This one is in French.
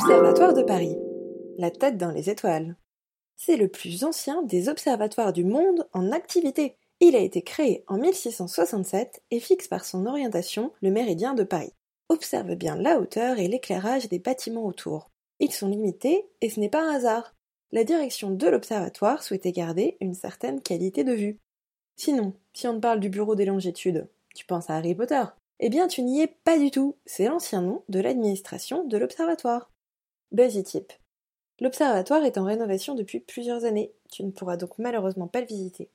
Observatoire de Paris. La tête dans les étoiles. C'est le plus ancien des observatoires du monde en activité. Il a été créé en 1667 et fixe par son orientation le méridien de Paris. Observe bien la hauteur et l'éclairage des bâtiments autour. Ils sont limités et ce n'est pas un hasard. La direction de l'observatoire souhaitait garder une certaine qualité de vue. Sinon, si on te parle du bureau des longitudes, tu penses à Harry Potter Eh bien, tu n'y es pas du tout. C'est l'ancien nom de l'administration de l'observatoire. Tip. L'observatoire est en rénovation depuis plusieurs années. Tu ne pourras donc malheureusement pas le visiter.